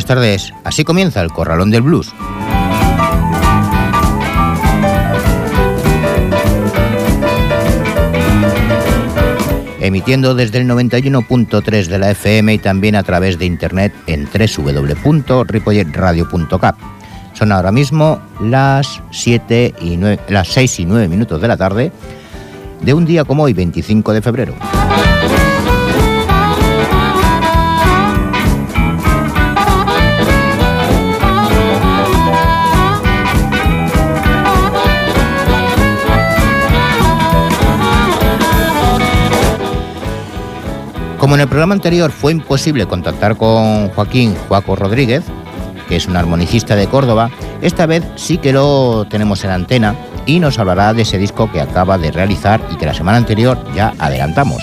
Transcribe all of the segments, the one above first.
Buenas tardes. Así comienza el Corralón del Blues. Emitiendo desde el 91.3 de la FM y también a través de internet en www.ripolletradio.cap. Son ahora mismo las, 7 y las 6 y 9 minutos de la tarde de un día como hoy, 25 de febrero. Como en el programa anterior fue imposible contactar con Joaquín Joaco Rodríguez, que es un armonicista de Córdoba, esta vez sí que lo tenemos en antena y nos hablará de ese disco que acaba de realizar y que la semana anterior ya adelantamos.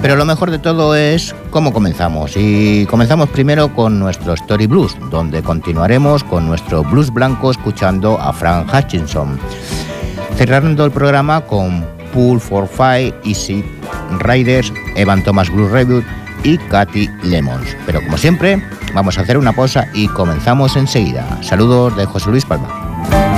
Pero lo mejor de todo es cómo comenzamos. Y comenzamos primero con nuestro Story Blues, donde continuaremos con nuestro blues blanco escuchando a Frank Hutchinson. Cerrando el programa con Pool for Five, Easy Riders, Evan Thomas Blues Reboot y Katy Lemons. Pero como siempre, vamos a hacer una pausa y comenzamos enseguida. Saludos de José Luis Palma.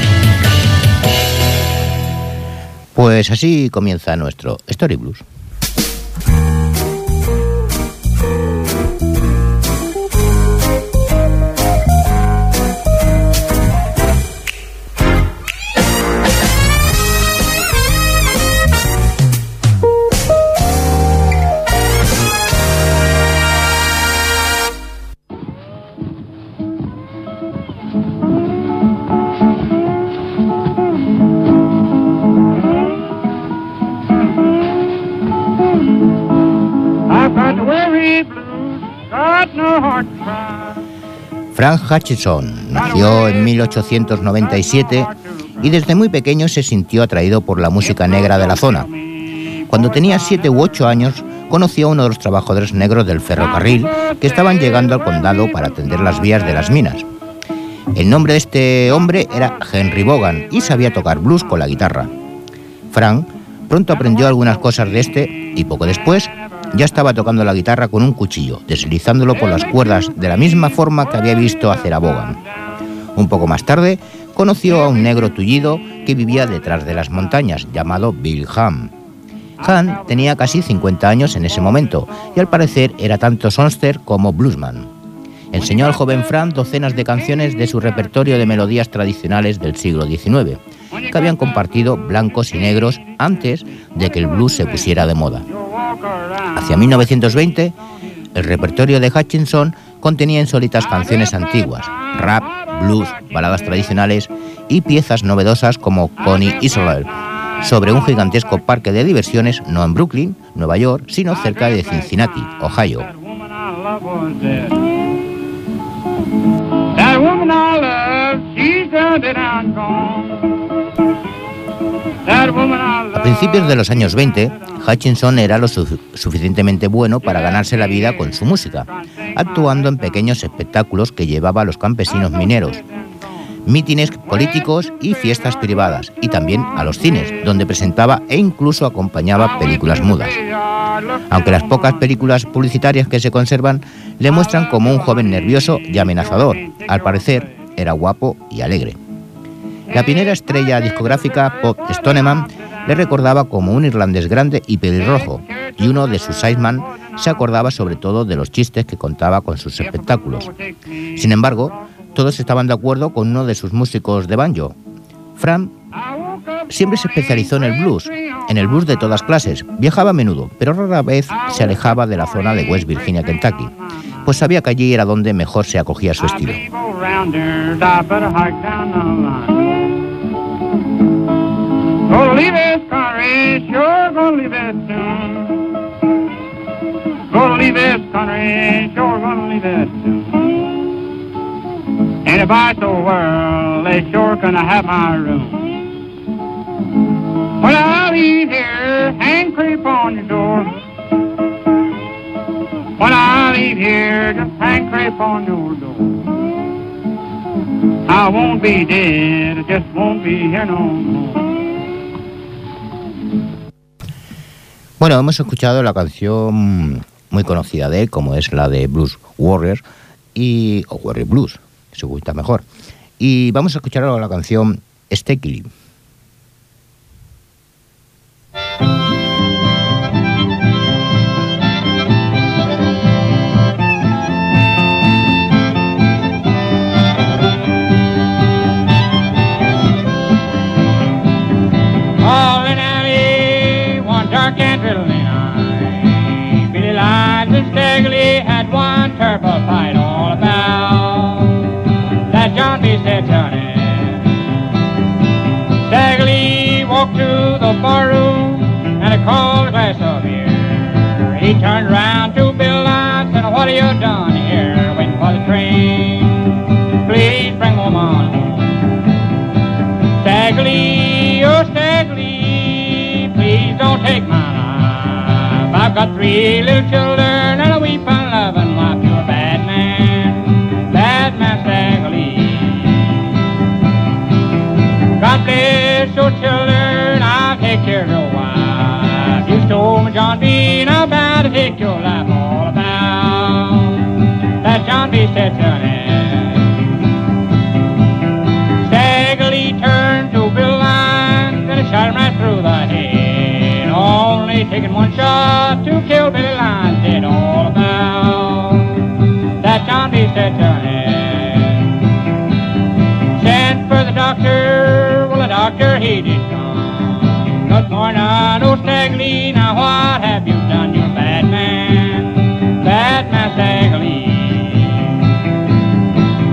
Pues así comienza nuestro Story Blues. Hutchison nació en 1897 y desde muy pequeño se sintió atraído por la música negra de la zona. Cuando tenía 7 u 8 años, conoció a uno de los trabajadores negros del ferrocarril que estaban llegando al condado para atender las vías de las minas. El nombre de este hombre era Henry Bogan y sabía tocar blues con la guitarra. Frank pronto aprendió algunas cosas de este y poco después ya estaba tocando la guitarra con un cuchillo, deslizándolo por las cuerdas de la misma forma que había visto hacer a Bogan. Un poco más tarde, conoció a un negro tullido que vivía detrás de las montañas, llamado Bill Ham. Han tenía casi 50 años en ese momento y al parecer era tanto songster como bluesman. Enseñó al joven Frank docenas de canciones de su repertorio de melodías tradicionales del siglo XIX, que habían compartido blancos y negros antes de que el blues se pusiera de moda. Hacia 1920, el repertorio de Hutchinson contenía insólitas canciones antiguas, rap, blues, baladas tradicionales y piezas novedosas como Connie Isler, sobre un gigantesco parque de diversiones no en Brooklyn, Nueva York, sino cerca de Cincinnati, Ohio. A principios de los años 20, Hutchinson era lo suficientemente bueno para ganarse la vida con su música, actuando en pequeños espectáculos que llevaba a los campesinos mineros, mítines políticos y fiestas privadas, y también a los cines, donde presentaba e incluso acompañaba películas mudas. Aunque las pocas películas publicitarias que se conservan le muestran como un joven nervioso y amenazador, al parecer era guapo y alegre. La primera estrella discográfica Pop Stoneman le recordaba como un irlandés grande y pelirrojo, y uno de sus sideman se acordaba sobre todo de los chistes que contaba con sus espectáculos. Sin embargo, todos estaban de acuerdo con uno de sus músicos de banjo. Fran siempre se especializó en el blues, en el blues de todas clases. Viajaba a menudo, pero rara vez se alejaba de la zona de West Virginia, Kentucky, pues sabía que allí era donde mejor se acogía su estilo. Gonna leave this country, sure gonna leave it soon. Gonna leave this country, sure gonna leave it soon. And if I so world, they sure gonna have my room. When I leave here, hang creep on your door. When I leave here, just hang creep on your door. I won't be dead, I just won't be here no more. Bueno, hemos escuchado la canción muy conocida de él, como es la de Blues Warrior, y, o Warrior Blues, se gusta mejor. Y vamos a escuchar ahora la canción Stekely. the barroom and a glass of beer. He turned around to Bill and said, what have you done here? Waiting for the train. Please bring woman home. Stagley, oh Stagley, please don't take my life. I've got three little children John B. Now about to take your life all about. That John B. said, Sonny. Staggly turned to Bill Lyons and shot him right through the head. Only taking one shot to kill Billy Lyons did all about. That John B. said, Sonny. Sent for the doctor. Well, the doctor, he did come. Have you done, you bad man? Bad man Stagley.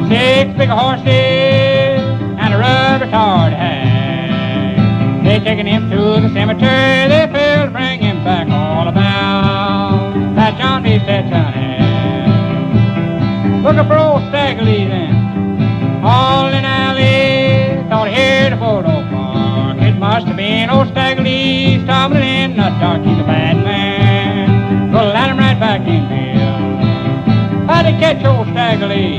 Six big horses and a rubber tard hat. They taking him to the cemetery. They failed to bring him back all about. That John B. said, sonny. Look for old Stagley then. All in alley, thought he heard a photo must have been old Stagley stumbling in the dark. He's a bad man. Here. How'd he catch old Stagley?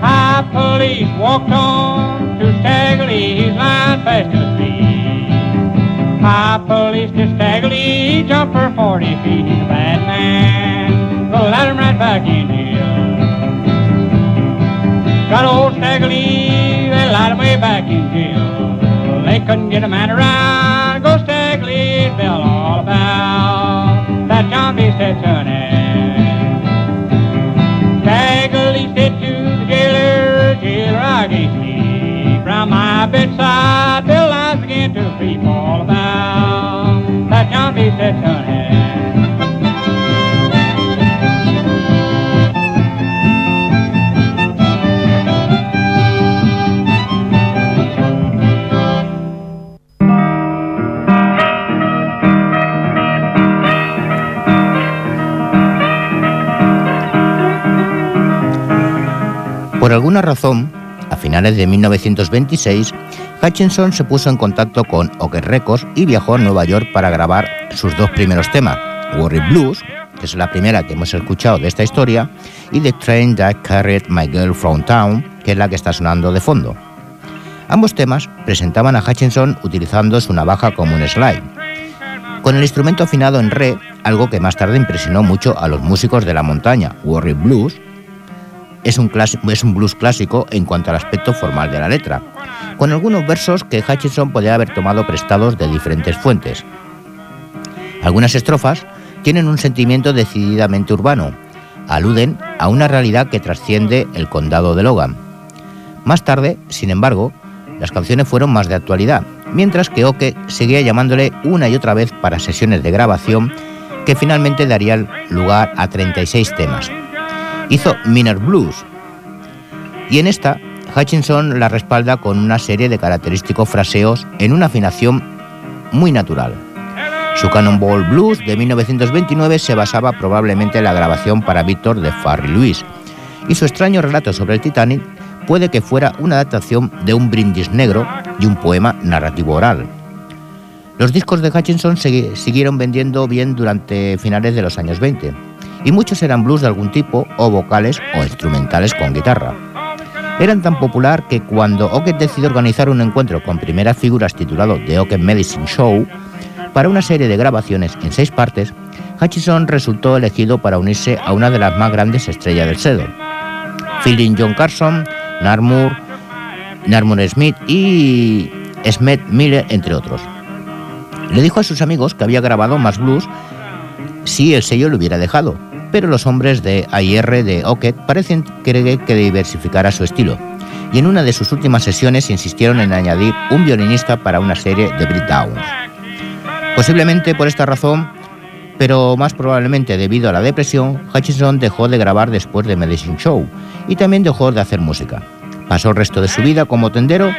High police walked on to Stagley. He's lying fast asleep. High police to Stagley. He jumped for 40 feet. He's a bad man. Gonna let him right back in here. Got old Stagley. They lied him way back in jail. They couldn't get a man around. Go Stagley, Bill all about Por alguna razón, a finales de 1926, Hutchinson se puso en contacto con Oke Records y viajó a Nueva York para grabar sus dos primeros temas, Worry Blues, que es la primera que hemos escuchado de esta historia, y The Train That Carried My Girl From Town, que es la que está sonando de fondo. Ambos temas presentaban a Hutchinson utilizando su navaja como un slide, con el instrumento afinado en re, algo que más tarde impresionó mucho a los músicos de la montaña. Worry Blues es un, es un blues clásico en cuanto al aspecto formal de la letra, con algunos versos que Hutchinson podía haber tomado prestados de diferentes fuentes. Algunas estrofas tienen un sentimiento decididamente urbano, aluden a una realidad que trasciende el condado de Logan. Más tarde, sin embargo, las canciones fueron más de actualidad, mientras que Oke seguía llamándole una y otra vez para sesiones de grabación que finalmente darían lugar a 36 temas. Hizo Miner Blues y en esta Hutchinson la respalda con una serie de característicos fraseos en una afinación muy natural. Su Cannonball Blues de 1929 se basaba probablemente en la grabación para Víctor de Farry Lewis y su extraño relato sobre el Titanic puede que fuera una adaptación de un brindis negro y un poema narrativo oral. Los discos de Hutchinson siguieron vendiendo bien durante finales de los años 20, y muchos eran blues de algún tipo o vocales o instrumentales con guitarra. Eran tan popular que cuando Ockett decidió organizar un encuentro con primeras figuras titulado The Ockett Medicine Show, para una serie de grabaciones en seis partes, Hutchinson resultó elegido para unirse a una de las más grandes estrellas del sedo. Fielding John Carson, Narmur, Narmur Smith y Smith Miller, entre otros. Le dijo a sus amigos que había grabado más blues si el sello lo hubiera dejado, pero los hombres de AIR de Ocket parecen querer que diversificara su estilo, y en una de sus últimas sesiones insistieron en añadir un violinista para una serie de breakdowns. Posiblemente por esta razón, pero más probablemente debido a la depresión, Hutchinson dejó de grabar después de Medicine Show y también dejó de hacer música. Pasó el resto de su vida como tendero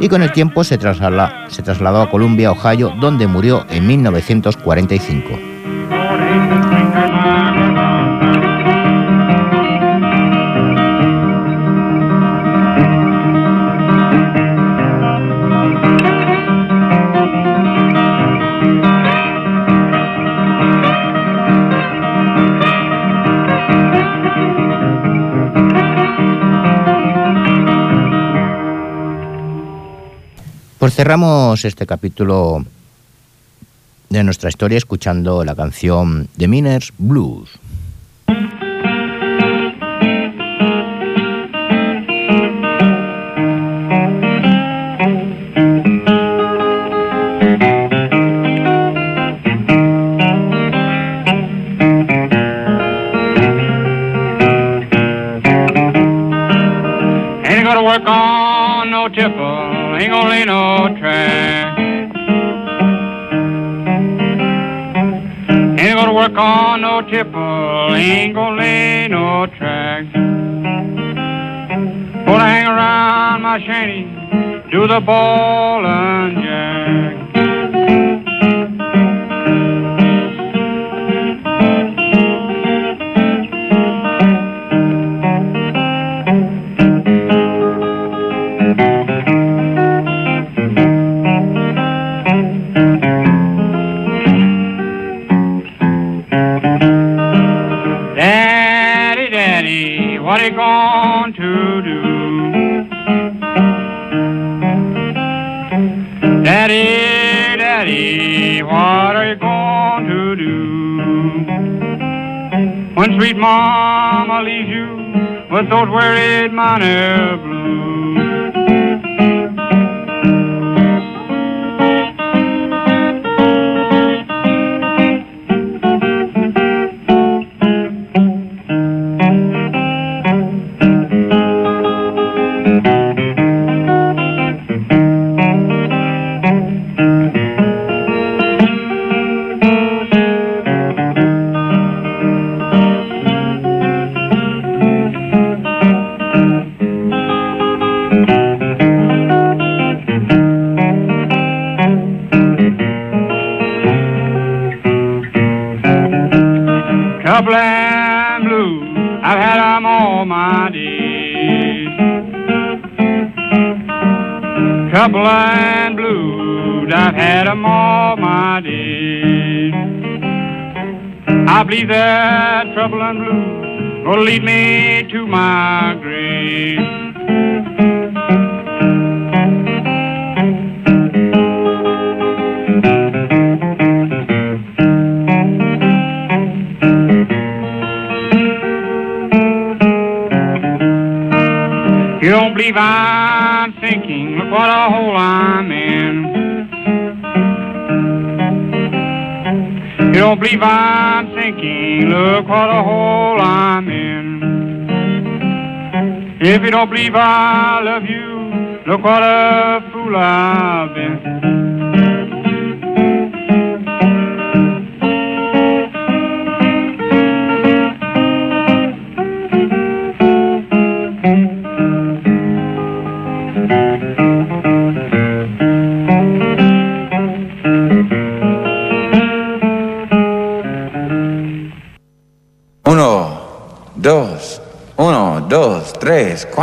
y con el tiempo se, se trasladó a Columbia, Ohio, donde murió en 1945. Pues cerramos este capítulo de nuestra historia escuchando la canción The Miners Blues. ain't gonna lay no track. Ain't gonna work on no tipple, ain't gonna lay no track. Gonna hang around my shanty, do the ball and jack. What are you going to do? Daddy, Daddy, what are you going to do? When sweet mama leaves you with those worried minor blues. Will lead me to my grave. You don't believe I'm thinking, look what a hole I'm in. You don't believe I'm thinking, look what a hole I'm in. If you don't believe I love you, look what a fool I've been.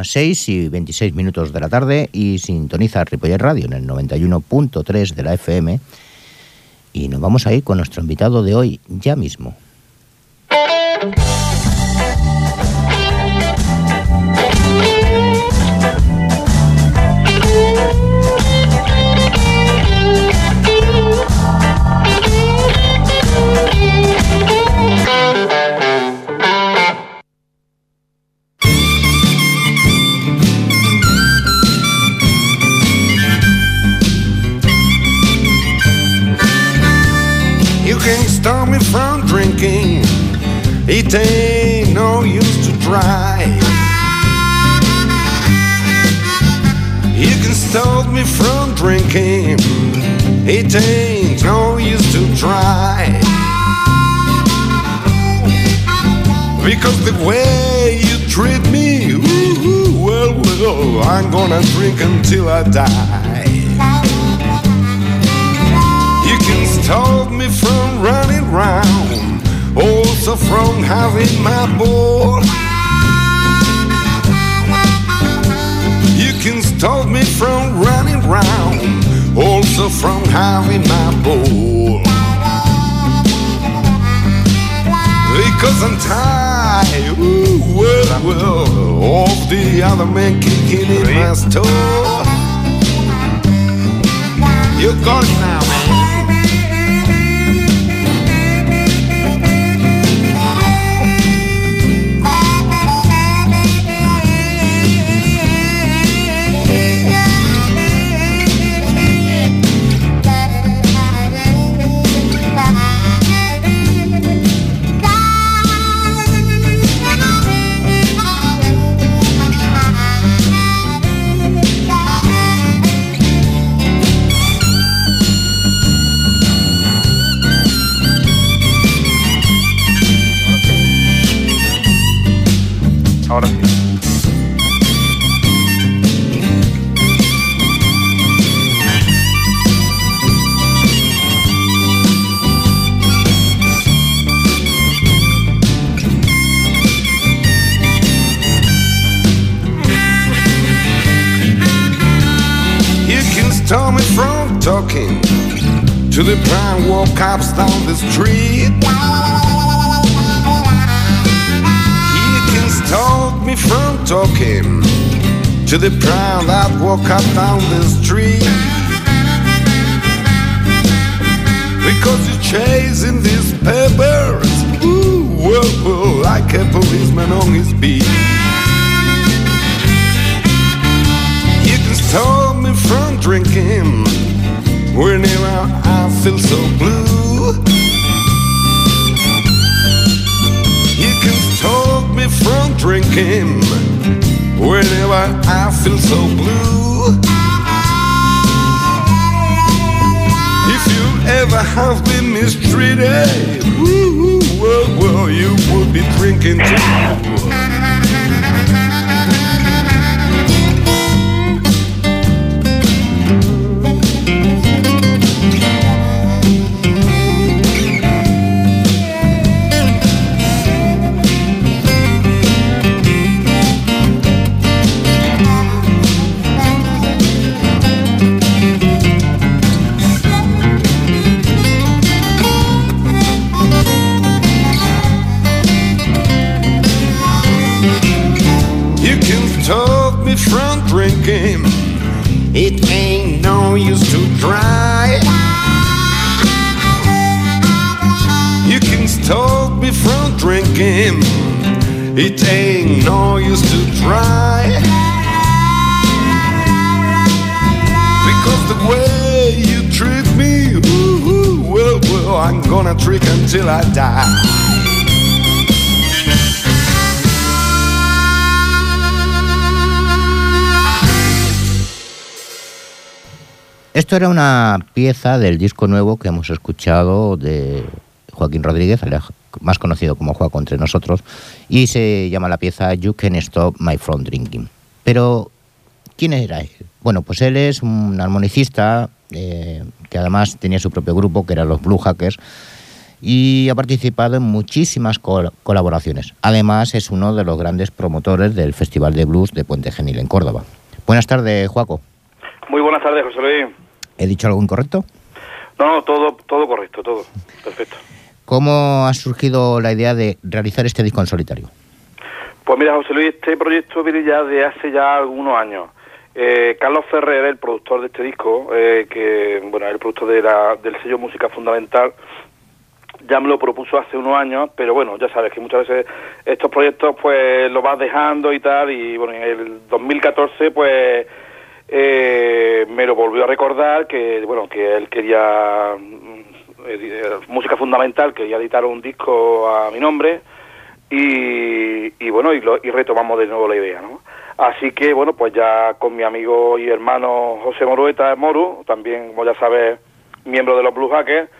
Las 6 y 26 minutos de la tarde y sintoniza Ripollet Radio en el 91.3 de la FM. Y nos vamos a ir con nuestro invitado de hoy, ya mismo. Drink until I die. You can stop me from running round also from having my ball. You can stop me from running round, also from having my ball. Because I'm tired, high. Ooh. Off the other man kicking in my store. You're gone now, man. Down the street. He can stop me from talking to the prime that walk up down the street. Because you're chasing these papers, ooh, well, well, like a policeman on his beat. You can stop me from drinking whenever I feel so blue. Drinking whenever I feel so blue. If you ever have been mistreated, woo, well, you would be drinking too. Esto era una pieza del disco nuevo que hemos escuchado de Joaquín Rodríguez, más conocido como Juaco entre nosotros, y se llama la pieza You Can Stop My From Drinking. Pero, ¿quién era él? Bueno, pues él es un armonicista eh, que además tenía su propio grupo, que eran los Blue Hackers, y ha participado en muchísimas col- colaboraciones. Además, es uno de los grandes promotores del Festival de Blues de Puente Genil en Córdoba. Buenas tardes, Juaco. Muy buenas tardes, José Luis. ¿He dicho algo incorrecto? No, no, todo, todo correcto, todo. Perfecto. ¿Cómo ha surgido la idea de realizar este disco en solitario? Pues mira, José Luis, este proyecto viene ya de hace ya algunos años. Eh, Carlos Ferrer, el productor de este disco, eh, que bueno, es el productor de la- del sello Música Fundamental, ya me lo propuso hace unos años, pero bueno, ya sabes que muchas veces estos proyectos pues los vas dejando y tal, y bueno, en el 2014 pues eh, me lo volvió a recordar que bueno, que él quería mm, eh, música fundamental, quería editar un disco a mi nombre, y, y bueno, y, lo- y retomamos de nuevo la idea, ¿no? Así que bueno, pues ya con mi amigo y hermano José Morueta Moru, también como ya sabes, miembro de los Blue Hackers,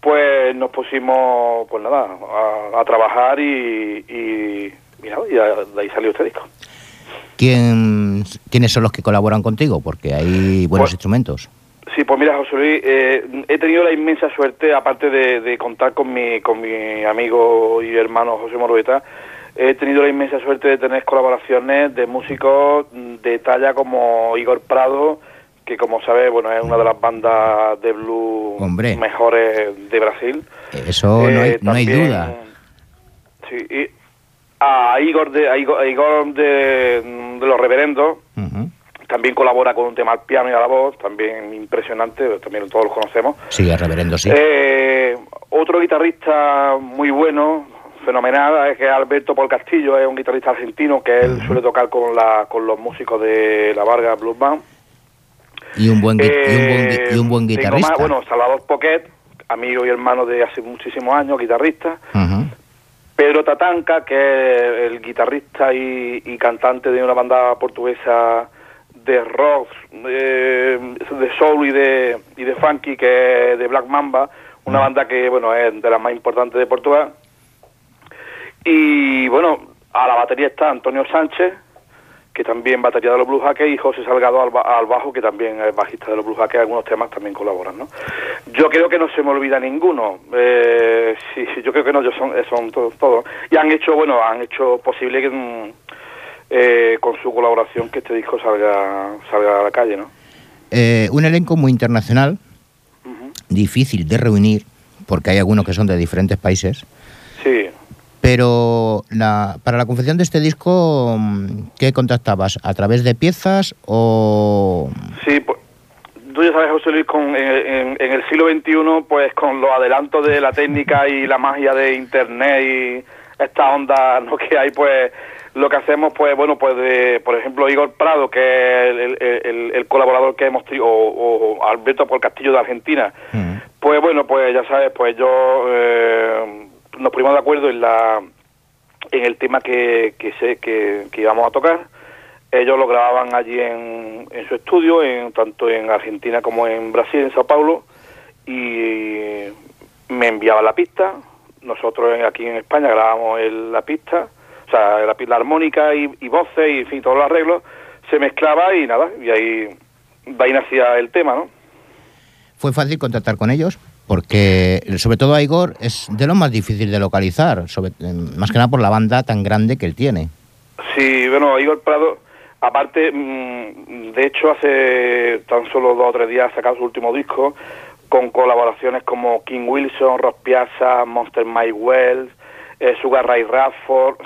pues nos pusimos, pues nada, a, a trabajar y, y, y nada, y de ahí salió este disco. ¿Quién, ¿Quiénes son los que colaboran contigo? Porque hay buenos Pues- instrumentos. Sí, pues mira, José Luis, eh, he tenido la inmensa suerte, aparte de, de contar con mi, con mi amigo y hermano José Morueta, he tenido la inmensa suerte de tener colaboraciones de músicos de talla como Igor Prado, que como sabes, bueno, es una de las bandas de blues Hombre. mejores de Brasil. Eso no, hay, Eh, hay también, duda. Sí, y a Igor de, a Igor, a Igor de, de los Reverendos, Ujú. también colabora con un tema al piano y a la voz, también impresionante, también todos los conocemos. Sí, el reverendo sí. Eh, otro guitarrista muy bueno, fenomenal, es que Alberto Paul Castillo, es un guitarrista argentino que él suele tocar con, la, con los músicos de la Vargas Blues Band. y, un buen, gui- y, un buen, gui- y un buen Eh, guitarrista. más, bueno, Salvador Poquet, amigo y hermano de hace muchísimos años, guitarrista. Ujú. Pedro Tatanca, que es el guitarrista y, cantante de una banda portuguesa de rock, eh, de soul y de, y de funky, que es de Black Mamba, una banda que bueno es de las más importantes de Portugal. Y bueno, a la batería está Antonio Sánchez, que también batería de los Blue Hackers, y José Salgado al, ba- al bajo, que también es bajista de los Blue Hackers, algunos temas también colaboran, ¿no? Yo creo que no se me olvida ninguno, eh, sí, sí, yo creo que no, yo son, son todos, todos. Y han hecho, bueno, han hecho posible que mm, eh, con su colaboración que este disco salga, salga a la calle, ¿no? Eh, un elenco muy internacional, difícil de reunir, porque hay algunos que son de diferentes países. Sí, Pero la, para la confección de este disco, mm, ¿qué contactabas? ¿A través de piezas o...? Sí, pues, tú ya sabes, José Luis, con, en, en- en el siglo XXI, pues con los adelantos de la técnica y la magia de Internet y esta onda ¿no? que hay, pues lo que hacemos, pues bueno, pues de, por ejemplo, Igor Prado, que es el, el- el- el colaborador que hemos tenido, o, o Alberto por Castillo de Argentina, Mm. pues bueno, pues ya sabes, pues yo eh, nos pusimos de acuerdo en la en el tema que, que, sé, que, que íbamos a tocar. Ellos lo grababan allí en, en su estudio, en, tanto en Argentina como en Brasil, en Sao Paulo, y me enviaban la pista. Nosotros aquí en España grabamos el- la pista, o sea, la, la armónica y, y voces y en fin, todos los arreglos. Se mezclaba y nada, y ahí, de ahí nacía el tema, ¿no? ¿Fue fácil contactar con ellos? Porque, sobre todo Igor, es de lo más difícil de localizar, sobre, más que nada por la banda tan grande que él tiene. Sí, bueno, Igor Prado, aparte, mm, de hecho, hace tan solo dos o tres días ha sacado su último disco con colaboraciones como King Wilson, Ross Piazza, Monster Mike Wells, eh, Sugar Ray Radford,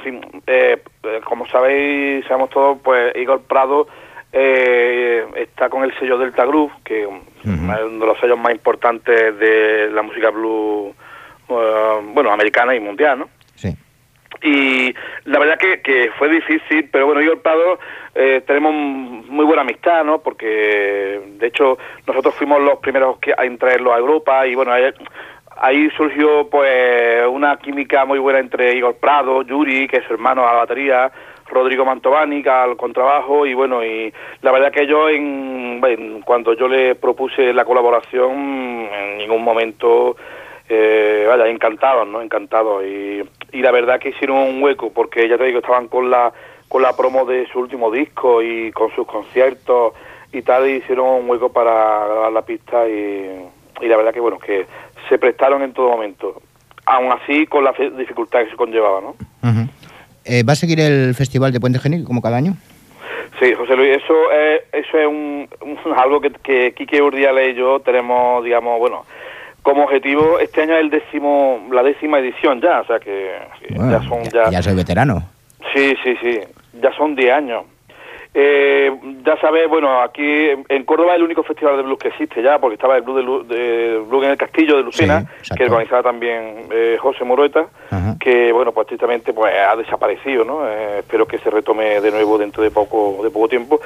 eh, eh, como sabéis, sabemos todos, pues Igor Prado eh, está con el sello Delta Groove, que es uno de los sellos más importantes de la música blues, eh, bueno, americana y mundial, ¿no? Sí. y la verdad que, que fue difícil, pero bueno, yo y el Prado eh, tenemos muy buena amistad, ¿no? Porque de hecho nosotros fuimos los primeros que, en traerlo a Europa y bueno, ahí, ahí surgió pues una química muy buena entre Igor Prado, Yuri, que es su hermano a la batería, Rodrigo Mantovani, al contrabajo y bueno, y la verdad que yo en, cuando yo le propuse la colaboración en ningún momento eh, vaya, encantados, ¿no? Encantados. Y, y la verdad que hicieron un hueco, porque ya te digo, estaban con la, con la promo de su último disco y con sus conciertos y tal, y hicieron un hueco para grabar la pista y, y la verdad que, bueno, que se prestaron en todo momento. Aún así, con la fe- dificultad que se conllevaba, ¿no? Eh, ¿Va a seguir el Festival de Puente Genil como cada año? Sí, José Luis, eso es, eso es un, un- algo que, que Quique Urdiales y yo tenemos, digamos, bueno, como objetivo, este año es el décimo, la décima edición ya, o sea que, Bueno, ya son ya, ya soy veterano. Sí, sí, sí, ya son 10 años. Eh, ya sabes, bueno, aquí en- Córdoba es el único festival de blues que existe ya, porque estaba el blues, de, Lu- de- blues en el Castillo de Lucena, Sí, que organizaba también eh, José Morueta, Ajá. que, bueno, pues tristemente pues, ha desaparecido, ¿no? Eh, espero que se retome de nuevo dentro de poco de poco tiempo.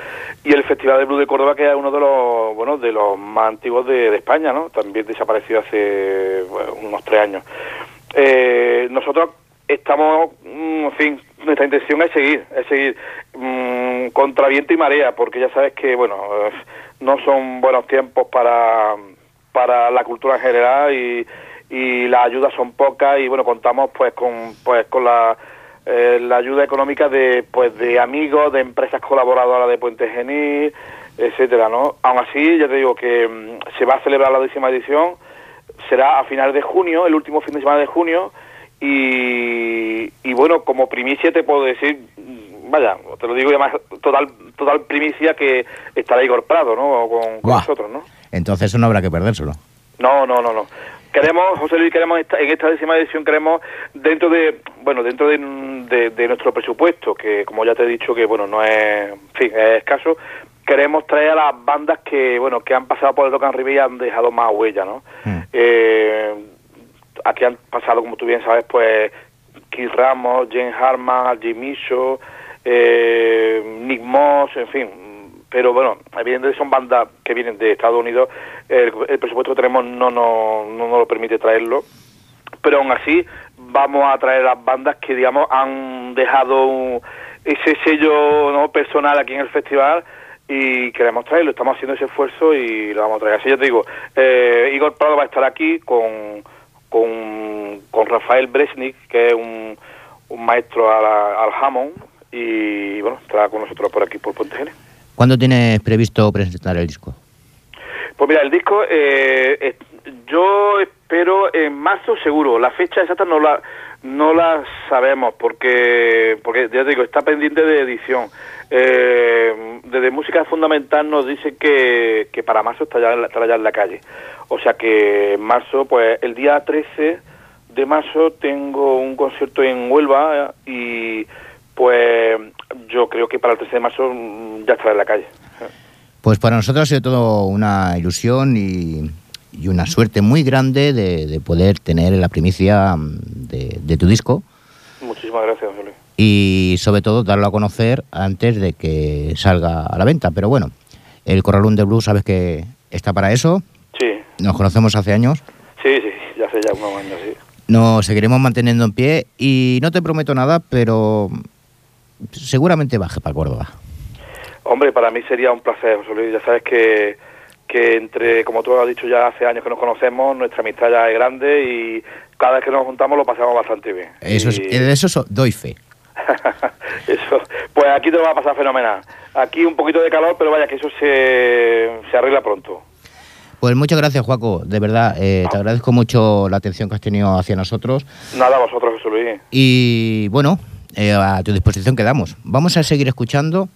Y el Festival de Blues de Córdoba, que es uno de los, bueno, de los más antiguos de, de España, ¿no? También desapareció hace bueno, unos tres años. Eh, nosotros estamos, mm, en fin, nuestra intención es seguir, es seguir mm, contra viento y marea, porque ya sabes que, bueno, no son buenos tiempos para, para la cultura en general y, y las ayudas son pocas y, bueno, contamos pues con, pues con la, eh, la ayuda económica de, pues de amigos, de empresas colaboradoras de Puente Genil, etcétera, ¿no? Aún así, ya te digo que mm, se va a celebrar la décima edición, será a finales de junio, el último fin de semana de junio, y, y bueno, como primicia te puedo decir, vaya, te lo digo ya más, total, total primicia que estará Igor Prado, ¿no? Con, nosotros, ¿no? Entonces eso no habrá que perdérselo. No, no, no, no. Queremos, José Luis, queremos esta- en esta décima edición queremos dentro de, bueno, dentro de, de- de nuestro presupuesto, que como ya te he dicho que bueno no es, en fin, es escaso, queremos traer a las bandas que bueno que han pasado por el Rock and Roll y han dejado más huella, ¿no? Mm. Eh, aquí han pasado, como tú bien sabes, pues Keith Ramos, James Harman, Micho, eh, Nick Moss, en fin. Pero bueno, evidentemente son bandas que vienen de Estados Unidos. El, presupuesto que tenemos no, no, no nos lo permite traerlo. Pero aún así vamos a traer las bandas que, digamos, han dejado un- ese sello ¿no? personal aquí en el festival y queremos traerlo. Estamos haciendo ese esfuerzo y lo vamos a traer. Así yo te digo, eh, Igor Prado va a estar aquí con, con, con Rafael Bresnik, que es un, un maestro a la- al Hammond, y bueno, estará con nosotros por aquí, por Puente Genil. ¿Cuándo tienes previsto presentar el disco? Pues mira, el disco eh, eh, yo espero en marzo seguro. La fecha exacta no la no la sabemos porque porque ya te digo está pendiente de edición. Eh, desde música fundamental nos dice que, que para marzo está ya, estará ya en la calle. O sea que en marzo, pues el día 13 de marzo tengo un concierto en Huelva y pues yo creo que para el 13 de marzo mm, ya estará en la calle. Pues para nosotros ha sido todo una ilusión y, y una suerte muy grande de, de poder tener la primicia mm, de, de tu disco Muchísimas gracias, Luis. y sobre todo darlo a conocer antes de que salga a la venta. Pero bueno, el Corralón de Blues sabes que está para eso. Sí, Nos conocemos hace años Sí, sí, ya hace ya unos años, sí. Nos seguiremos manteniendo en pie y no te prometo nada, pero seguramente baje para Córdoba. Hombre, para mí sería un placer, Luis. Ya sabes que, que entre, como tú has dicho ya hace años que nos conocemos, nuestra amistad ya es grande y cada vez que nos juntamos lo pasamos bastante bien. Eso es, Y- de eso so- doy fe. eso, pues aquí te lo va a pasar fenomenal. Aquí un poquito de calor, pero vaya que eso se, se arregla pronto. Pues muchas gracias, Juaco. De verdad, eh, te agradezco mucho la atención que has tenido hacia nosotros. Nada, vosotros, José Luis. Y bueno, eh, a tu disposición quedamos. Vamos a seguir escuchando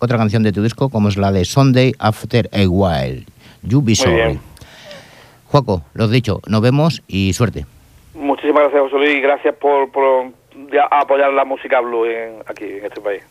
otra canción de tu disco, como es la de Sunday After a While. You Be Sorry. Juaco, lo dicho, nos vemos y suerte. Muchísimas gracias, José Luis, y gracias por, por ya apoyar la música blue en, aquí, en este país.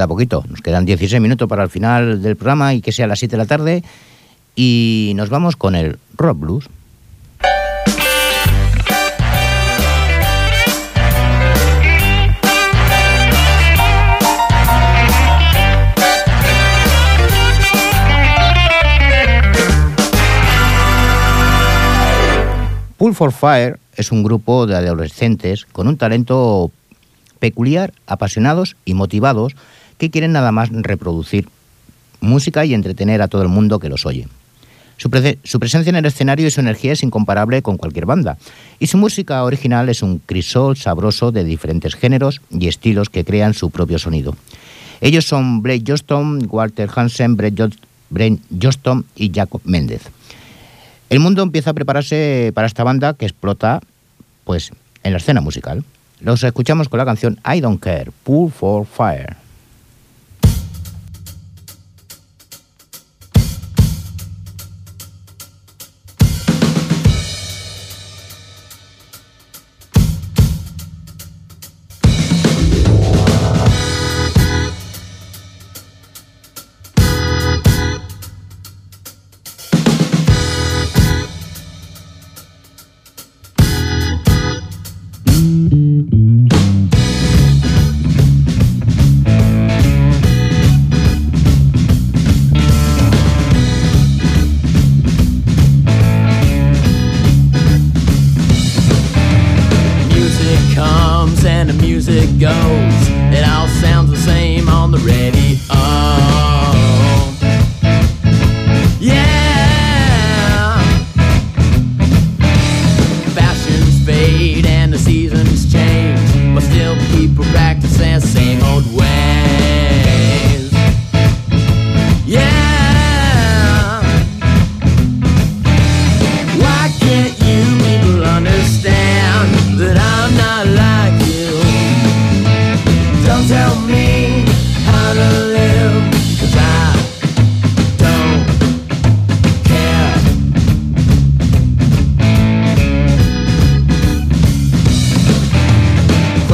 Queda poquito, nos quedan 16 minutos para el final del programa y que sea a las 7 de la tarde y nos vamos con el rock blues. Pull for Fire es un grupo de adolescentes con un talento peculiar, apasionados y motivados que quieren nada más reproducir música y entretener a todo el mundo que los oye. Su, presencia en el escenario y su energía es incomparable con cualquier banda, y su música original es un crisol sabroso de diferentes géneros y estilos que crean su propio sonido. Ellos son Blake Johnston, Walter Hansen, Brett Johnston y Jacob Méndez. El mundo empieza a prepararse para esta banda que explota pues, en la escena musical. Los escuchamos con la canción I Don't Care, Pull for Fire.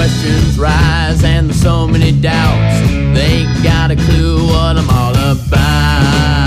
questions rise and there's so many doubts. They ain't got a clue what I'm all about.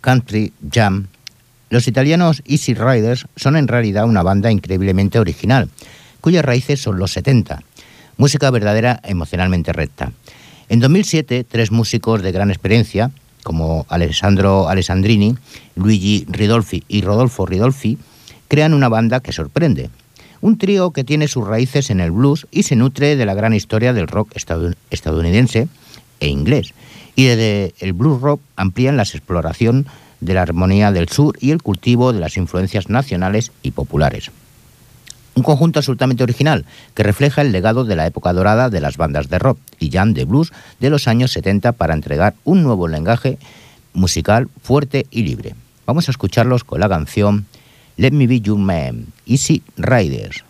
Country, jam. Los italianos Easy Riders son en realidad una banda increíblemente original, cuyas raíces son los 70. Música verdadera emocionalmente recta. En 2007, tres músicos de gran experiencia, como Alessandro Alessandrini, Luigi Ridolfi y Rodolfo Ridolfi, crean una banda que sorprende. Un trío que tiene sus raíces en el blues y se nutre de la gran historia del rock estadounidense e inglés, y desde el blues rock amplían la exploración de la armonía del sur y el cultivo de las influencias nacionales y populares. Un conjunto absolutamente original que refleja el legado de la época dorada de las bandas de rock y jam de blues de los años 70 para entregar un nuevo lenguaje musical fuerte y libre. Vamos a escucharlos con la canción Let Me Be Your Man, Easy Riders.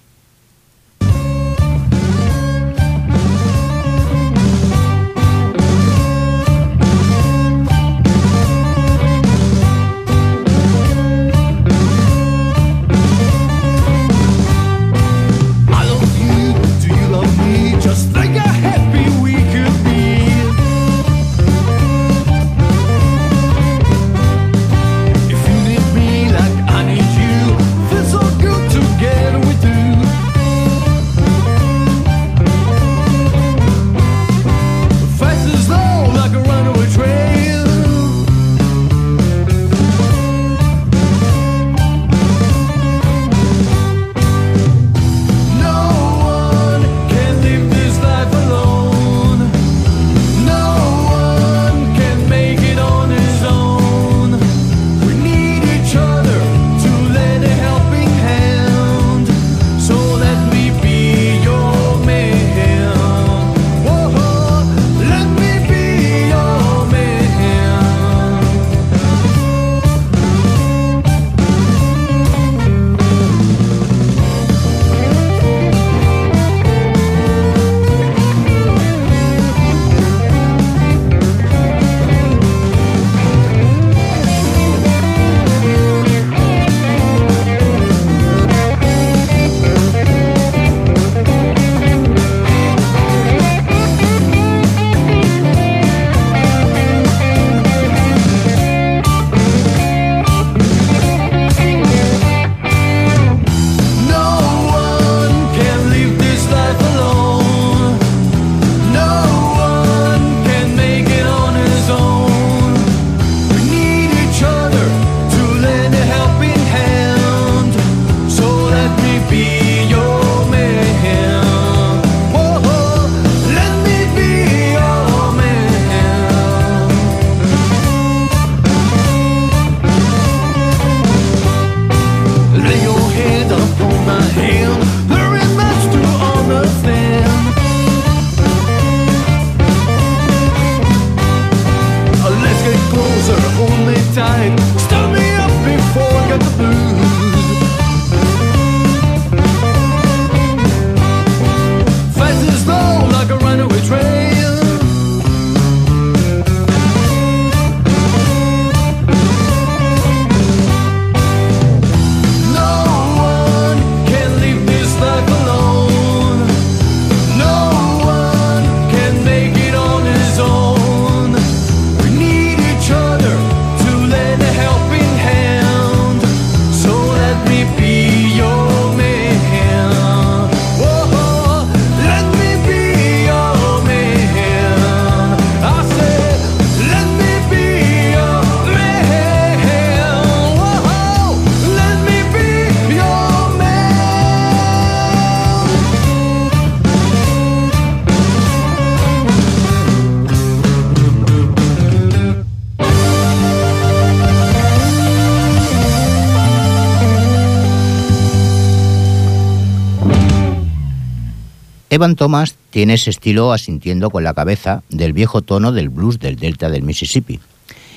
Evan Thomas tiene ese estilo asintiendo con la cabeza del viejo tono del blues del delta del Mississippi.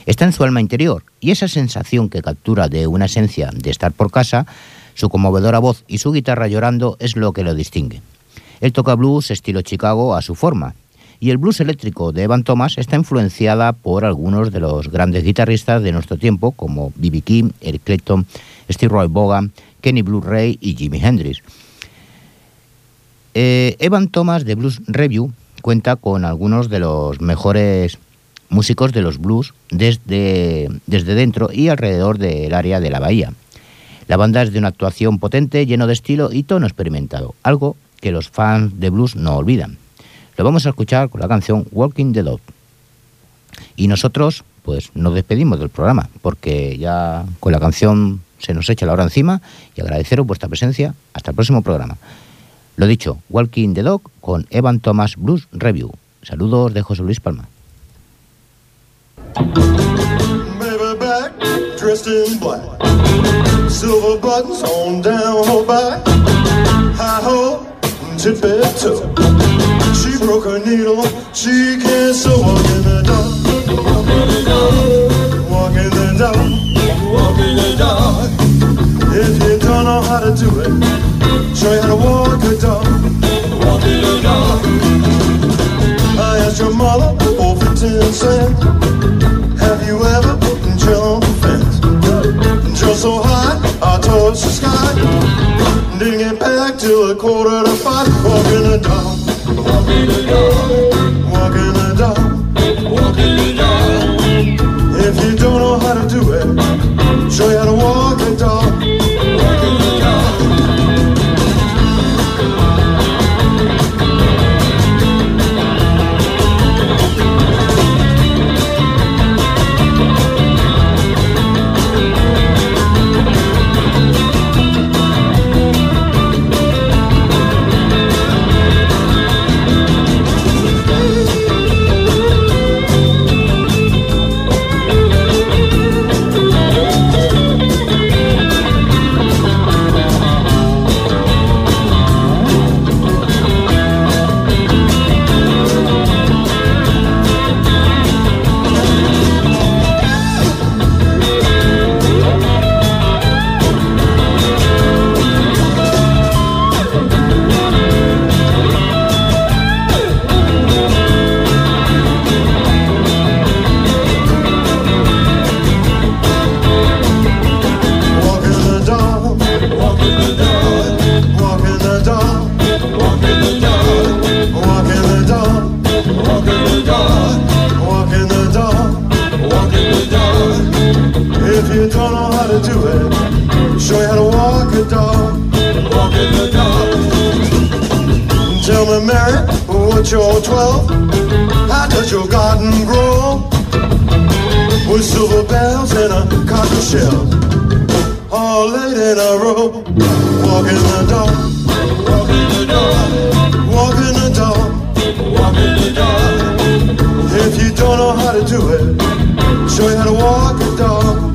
Está en su alma interior y esa sensación que captura de una esencia de estar por casa, su conmovedora voz y su guitarra llorando es lo que lo distingue. Él toca blues estilo Chicago a su forma, y el blues eléctrico de Evan Thomas está influenciada por algunos de los grandes guitarristas de nuestro tiempo, como B.B. King, Eric Clapton, Steve Roy Vaughan, Kenny Blue Ray y Jimi Hendrix. Eh, Evan Thomas de Blues Review cuenta con algunos de los mejores músicos de los blues desde, desde dentro y alrededor del área de la bahía. La banda es de una actuación potente, lleno de estilo y tono experimentado, algo que los fans de blues no olvidan. Lo vamos a escuchar con la canción Walking the Dog. Y nosotros, pues, nos despedimos del programa, porque ya con la canción se nos echa la hora encima y agradeceros vuestra presencia. Hasta el próximo programa. Lo dicho, Walking the Dog con Evan Thomas Blues Review. Saludos de José Luis Palma. don't know how to do it. Show you how to walk a dog. Walk a dog. I asked your mother oh, for ten cents. Have you ever been jump fence? Drilled so high, I touched the sky. Didn't get back till a quarter to five. Walking a dog. Walking a dog. you're twelve? How does your garden grow? With silver bells and a cotton shell, all laid in a row. Walk in the dark, walk in the dark, walk in the dark, walk in the dark. If you don't know how to do it, show you how to walk in the dark.